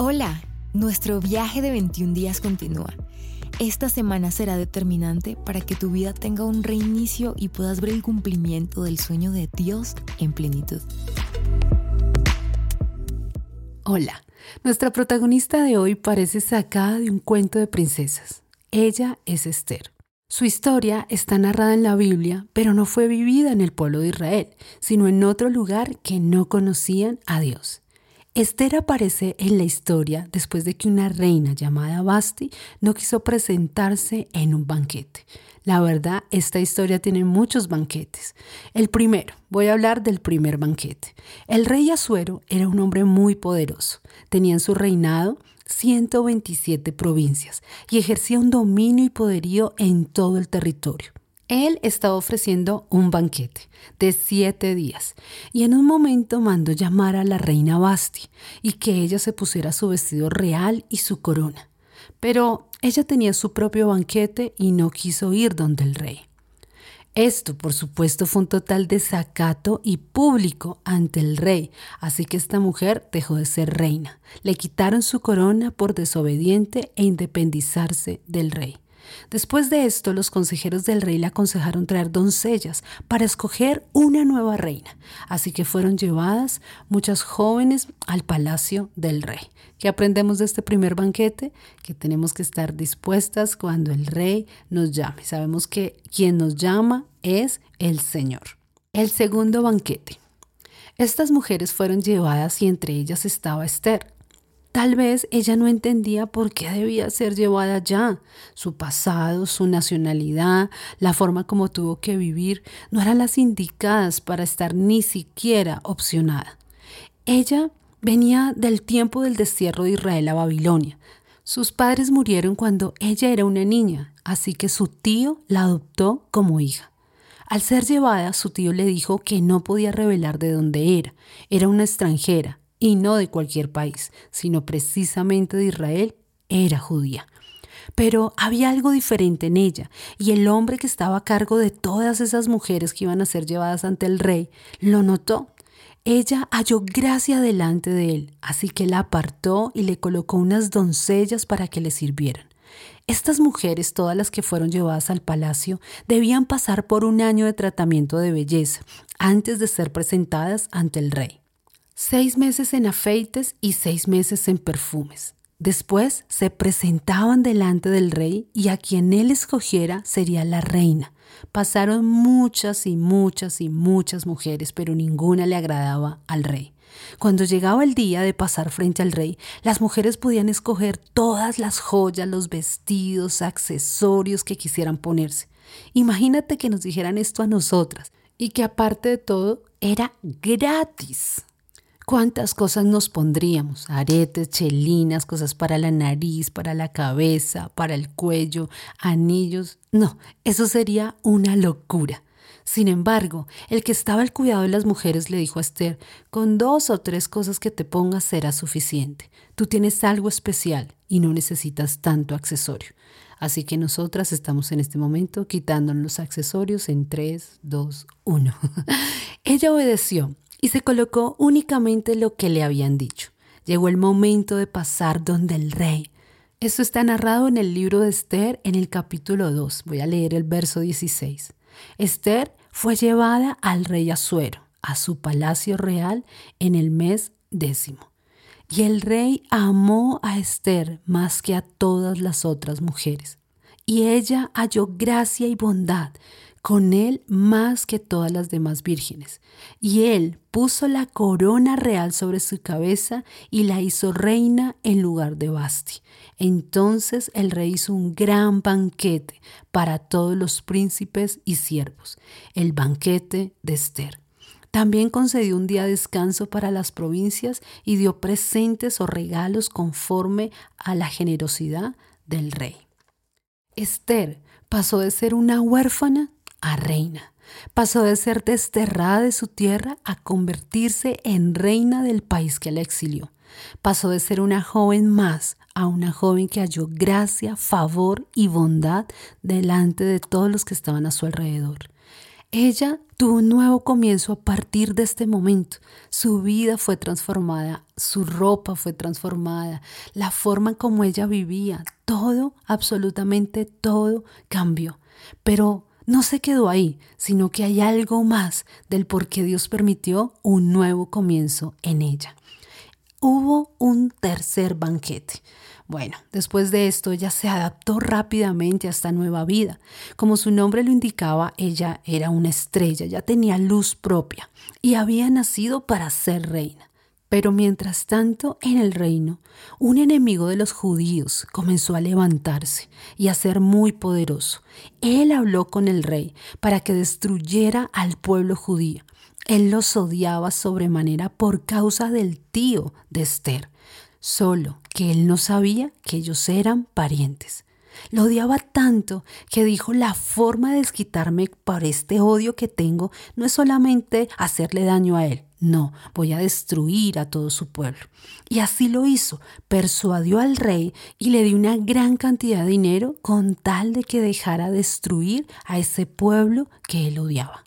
Hola, nuestro viaje de 21 días continúa. Esta semana será determinante para que tu vida tenga un reinicio y puedas ver el cumplimiento del sueño de Dios en plenitud. Hola, nuestra protagonista de hoy parece sacada de un cuento de princesas. Ella es Esther. Su historia está narrada en la Biblia, pero no fue vivida en el pueblo de Israel, sino en otro lugar que no conocían a Dios. Esther aparece en la historia después de que una reina llamada Basti no quiso presentarse en un banquete. La verdad, esta historia tiene muchos banquetes. El primero, voy a hablar del primer banquete. El rey Asuero era un hombre muy poderoso. Tenía en su reinado 127 provincias y ejercía un dominio y poderío en todo el territorio. Él estaba ofreciendo un banquete de siete días y en un momento mandó llamar a la reina Basti y que ella se pusiera su vestido real y su corona. Pero ella tenía su propio banquete y no quiso ir donde el rey. Esto, por supuesto, fue un total desacato y público ante el rey, así que esta mujer dejó de ser reina. Le quitaron su corona por desobediente e independizarse del rey. Después de esto, los consejeros del rey le aconsejaron traer doncellas para escoger una nueva reina. Así que fueron llevadas muchas jóvenes al palacio del rey. ¿Qué aprendemos de este primer banquete? Que tenemos que estar dispuestas cuando el rey nos llame. Sabemos que quien nos llama es el Señor. El segundo banquete. Estas mujeres fueron llevadas y entre ellas estaba Esther. Tal vez ella no entendía por qué debía ser llevada ya. Su pasado, su nacionalidad, la forma como tuvo que vivir, no eran las indicadas para estar ni siquiera opcionada. Ella venía del tiempo del destierro de Israel a Babilonia. Sus padres murieron cuando ella era una niña, así que su tío la adoptó como hija. Al ser llevada, su tío le dijo que no podía revelar de dónde era. Era una extranjera, y no de cualquier país, sino precisamente de Israel, era judía. Pero había algo diferente en ella, y el hombre que estaba a cargo de todas esas mujeres que iban a ser llevadas ante el rey lo notó. Ella halló gracia delante de él, así que la apartó y le colocó unas doncellas para que le sirvieran. Estas mujeres, todas las que fueron llevadas al palacio, debían pasar por un año de tratamiento de belleza antes de ser presentadas ante el rey seis meses en afeites y seis meses en perfumes. Después se presentaban delante del rey y a quien él escogiera sería la reina. Pasaron muchas y muchas y muchas mujeres, pero ninguna le agradaba al rey. Cuando llegaba el día de pasar frente al rey, las mujeres podían escoger todas las joyas, los vestidos, accesorios que quisieran ponerse. Imagínate que nos dijeran esto a nosotras y que aparte de todo era gratis. ¿Cuántas cosas nos pondríamos? Aretes, chelinas, cosas para la nariz, para la cabeza, para el cuello, anillos. No, eso sería una locura. Sin embargo, el que estaba al cuidado de las mujeres le dijo a Esther, con dos o tres cosas que te pongas será suficiente. Tú tienes algo especial y no necesitas tanto accesorio. Así que nosotras estamos en este momento quitándonos los accesorios en 3, 2, 1. Ella obedeció y se colocó únicamente lo que le habían dicho. Llegó el momento de pasar donde el rey. Esto está narrado en el libro de Esther en el capítulo 2. Voy a leer el verso 16. Esther fue llevada al rey Asuero, a su palacio real, en el mes décimo. Y el rey amó a Esther más que a todas las otras mujeres. Y ella halló gracia y bondad con él más que todas las demás vírgenes. Y él puso la corona real sobre su cabeza y la hizo reina en lugar de Basti. Entonces el rey hizo un gran banquete para todos los príncipes y siervos, el banquete de Esther. También concedió un día de descanso para las provincias y dio presentes o regalos conforme a la generosidad del rey. Esther pasó de ser una huérfana a reina. Pasó de ser desterrada de su tierra a convertirse en reina del país que la exilió. Pasó de ser una joven más a una joven que halló gracia, favor y bondad delante de todos los que estaban a su alrededor. Ella tuvo un nuevo comienzo a partir de este momento. Su vida fue transformada, su ropa fue transformada, la forma como ella vivía, todo, absolutamente todo cambió. Pero no se quedó ahí, sino que hay algo más del por qué Dios permitió un nuevo comienzo en ella. Hubo un tercer banquete. Bueno, después de esto ella se adaptó rápidamente a esta nueva vida. Como su nombre lo indicaba, ella era una estrella, ya tenía luz propia y había nacido para ser reina. Pero mientras tanto, en el reino, un enemigo de los judíos comenzó a levantarse y a ser muy poderoso. Él habló con el rey para que destruyera al pueblo judío. Él los odiaba sobremanera por causa del tío de Esther, solo que él no sabía que ellos eran parientes. Lo odiaba tanto que dijo, la forma de desquitarme por este odio que tengo no es solamente hacerle daño a él, no, voy a destruir a todo su pueblo. Y así lo hizo, persuadió al rey y le dio una gran cantidad de dinero con tal de que dejara destruir a ese pueblo que él odiaba.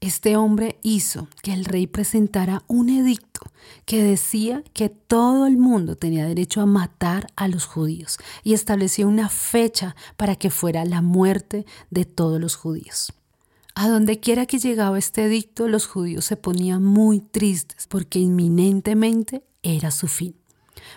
Este hombre hizo que el rey presentara un edicto que decía que todo el mundo tenía derecho a matar a los judíos y estableció una fecha para que fuera la muerte de todos los judíos. A donde quiera que llegaba este edicto, los judíos se ponían muy tristes porque inminentemente era su fin.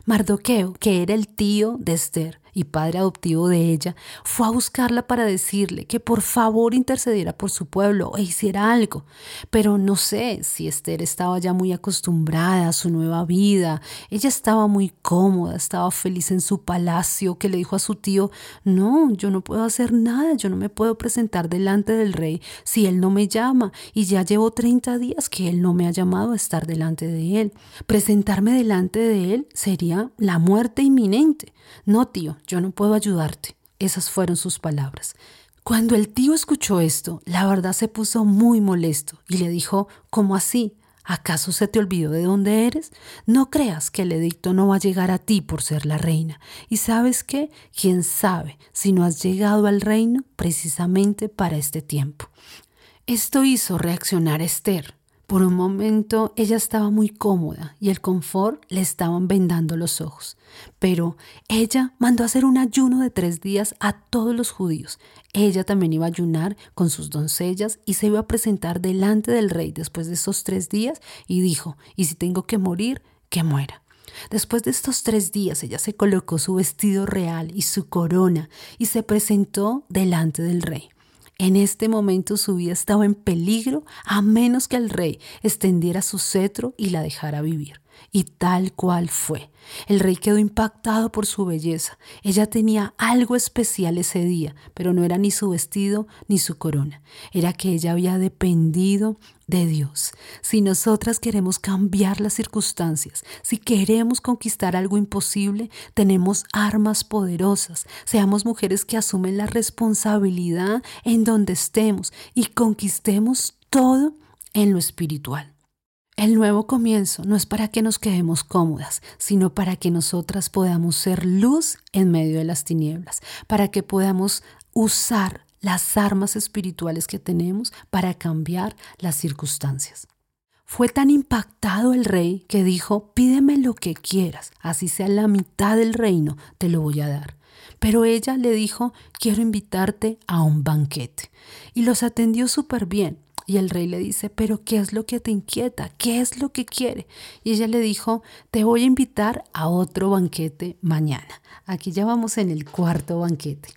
Mardoqueo, que era el tío de Esther, y padre adoptivo de ella, fue a buscarla para decirle que por favor intercediera por su pueblo e hiciera algo. Pero no sé si Esther estaba ya muy acostumbrada a su nueva vida. Ella estaba muy cómoda, estaba feliz en su palacio, que le dijo a su tío, no, yo no puedo hacer nada, yo no me puedo presentar delante del rey si él no me llama y ya llevo 30 días que él no me ha llamado a estar delante de él. Presentarme delante de él sería la muerte inminente. No, tío, yo no puedo ayudarte. Esas fueron sus palabras. Cuando el tío escuchó esto, la verdad se puso muy molesto y le dijo, ¿cómo así? ¿Acaso se te olvidó de dónde eres? No creas que el edicto no va a llegar a ti por ser la reina. Y sabes qué, quién sabe si no has llegado al reino precisamente para este tiempo. Esto hizo reaccionar a Esther. Por un momento ella estaba muy cómoda y el confort le estaban vendando los ojos. Pero ella mandó hacer un ayuno de tres días a todos los judíos. Ella también iba a ayunar con sus doncellas y se iba a presentar delante del rey después de esos tres días y dijo, y si tengo que morir, que muera. Después de estos tres días ella se colocó su vestido real y su corona y se presentó delante del rey. En este momento su vida estaba en peligro a menos que el rey extendiera su cetro y la dejara vivir. Y tal cual fue. El rey quedó impactado por su belleza. Ella tenía algo especial ese día, pero no era ni su vestido ni su corona. Era que ella había dependido de Dios. Si nosotras queremos cambiar las circunstancias, si queremos conquistar algo imposible, tenemos armas poderosas. Seamos mujeres que asumen la responsabilidad en donde estemos y conquistemos todo en lo espiritual. El nuevo comienzo no es para que nos quedemos cómodas, sino para que nosotras podamos ser luz en medio de las tinieblas, para que podamos usar las armas espirituales que tenemos para cambiar las circunstancias. Fue tan impactado el rey que dijo, pídeme lo que quieras, así sea la mitad del reino, te lo voy a dar. Pero ella le dijo, quiero invitarte a un banquete. Y los atendió súper bien. Y el rey le dice, pero ¿qué es lo que te inquieta? ¿Qué es lo que quiere? Y ella le dijo, te voy a invitar a otro banquete mañana. Aquí ya vamos en el cuarto banquete.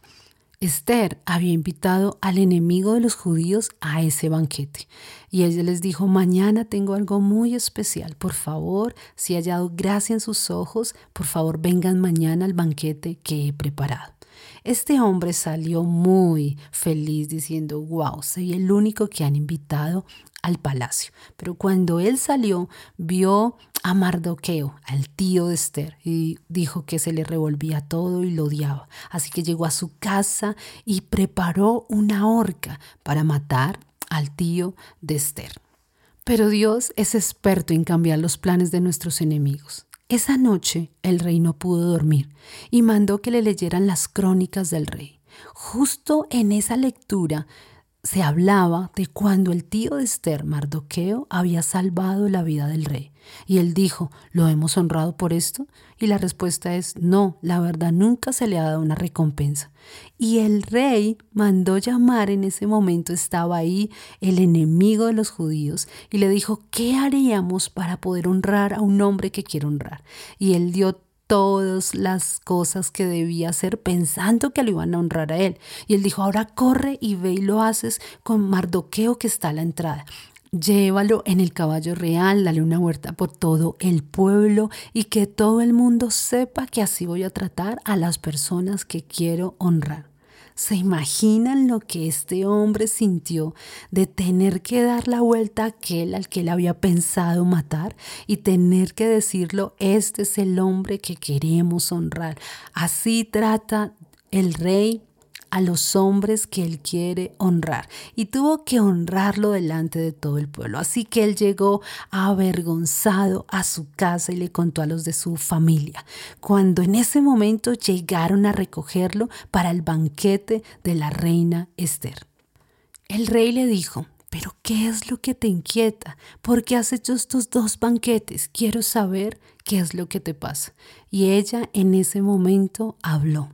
Esther había invitado al enemigo de los judíos a ese banquete y ella les dijo, mañana tengo algo muy especial, por favor, si ha hallado gracia en sus ojos, por favor vengan mañana al banquete que he preparado. Este hombre salió muy feliz diciendo, wow, soy el único que han invitado al palacio. Pero cuando él salió, vio a Mardoqueo, al tío de Esther, y dijo que se le revolvía todo y lo odiaba. Así que llegó a su casa y preparó una horca para matar al tío de Esther. Pero Dios es experto en cambiar los planes de nuestros enemigos. Esa noche el rey no pudo dormir y mandó que le leyeran las crónicas del rey. Justo en esa lectura se hablaba de cuando el tío de Esther, Mardoqueo, había salvado la vida del rey. Y él dijo, ¿lo hemos honrado por esto? Y la respuesta es, no, la verdad nunca se le ha dado una recompensa. Y el rey mandó llamar, en ese momento estaba ahí el enemigo de los judíos, y le dijo, ¿qué haríamos para poder honrar a un hombre que quiere honrar? Y él dio todas las cosas que debía hacer pensando que lo iban a honrar a él. Y él dijo, ahora corre y ve y lo haces con Mardoqueo que está a la entrada. Llévalo en el caballo real, dale una huerta por todo el pueblo y que todo el mundo sepa que así voy a tratar a las personas que quiero honrar. ¿Se imaginan lo que este hombre sintió de tener que dar la vuelta a aquel al que él había pensado matar y tener que decirlo, este es el hombre que queremos honrar? Así trata el rey a los hombres que él quiere honrar y tuvo que honrarlo delante de todo el pueblo. Así que él llegó avergonzado a su casa y le contó a los de su familia. Cuando en ese momento llegaron a recogerlo para el banquete de la reina Esther. El rey le dijo, pero ¿qué es lo que te inquieta? ¿Por qué has hecho estos dos banquetes? Quiero saber qué es lo que te pasa. Y ella en ese momento habló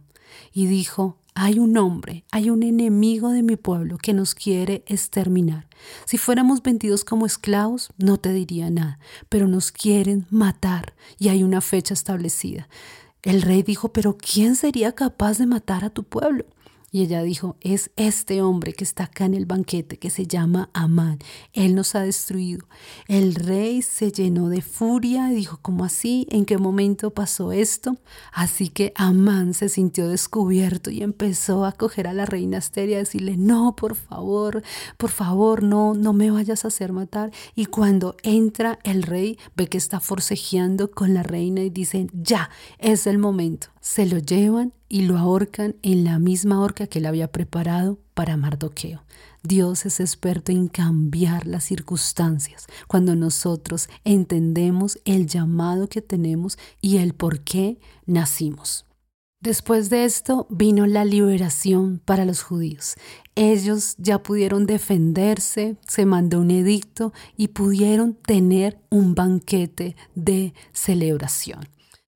y dijo, hay un hombre, hay un enemigo de mi pueblo que nos quiere exterminar. Si fuéramos vendidos como esclavos, no te diría nada, pero nos quieren matar y hay una fecha establecida. El rey dijo, pero ¿quién sería capaz de matar a tu pueblo? Y ella dijo, es este hombre que está acá en el banquete, que se llama Amán. Él nos ha destruido. El rey se llenó de furia y dijo, ¿cómo así? ¿En qué momento pasó esto? Así que Amán se sintió descubierto y empezó a coger a la reina Esther y a decirle, no, por favor, por favor, no, no me vayas a hacer matar. Y cuando entra el rey, ve que está forcejeando con la reina y dice, ya, es el momento. Se lo llevan y lo ahorcan en la misma horca que él había preparado para Mardoqueo. Dios es experto en cambiar las circunstancias cuando nosotros entendemos el llamado que tenemos y el por qué nacimos. Después de esto vino la liberación para los judíos. Ellos ya pudieron defenderse, se mandó un edicto y pudieron tener un banquete de celebración.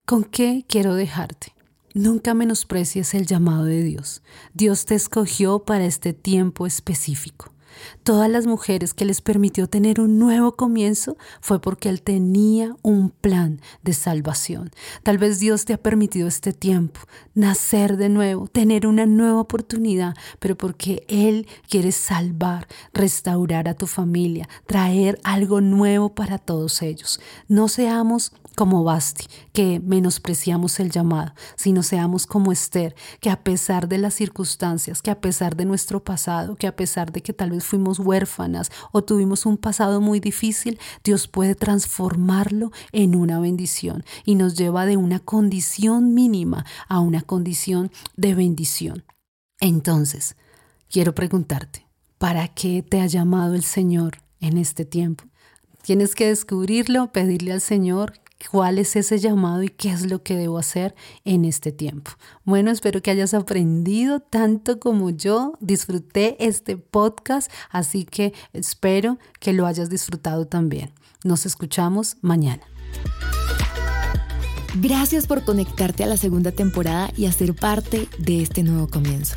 ¿Con qué quiero dejarte? Nunca menosprecies el llamado de Dios. Dios te escogió para este tiempo específico. Todas las mujeres que les permitió tener un nuevo comienzo fue porque Él tenía un plan de salvación. Tal vez Dios te ha permitido este tiempo, nacer de nuevo, tener una nueva oportunidad, pero porque Él quiere salvar, restaurar a tu familia, traer algo nuevo para todos ellos. No seamos como Basti, que menospreciamos el llamado, sino seamos como Esther, que a pesar de las circunstancias, que a pesar de nuestro pasado, que a pesar de que tal vez fuimos huérfanas o tuvimos un pasado muy difícil, Dios puede transformarlo en una bendición y nos lleva de una condición mínima a una condición de bendición. Entonces, quiero preguntarte, ¿para qué te ha llamado el Señor en este tiempo? Tienes que descubrirlo, pedirle al Señor cuál es ese llamado y qué es lo que debo hacer en este tiempo. Bueno, espero que hayas aprendido tanto como yo. Disfruté este podcast, así que espero que lo hayas disfrutado también. Nos escuchamos mañana. Gracias por conectarte a la segunda temporada y hacer parte de este nuevo comienzo.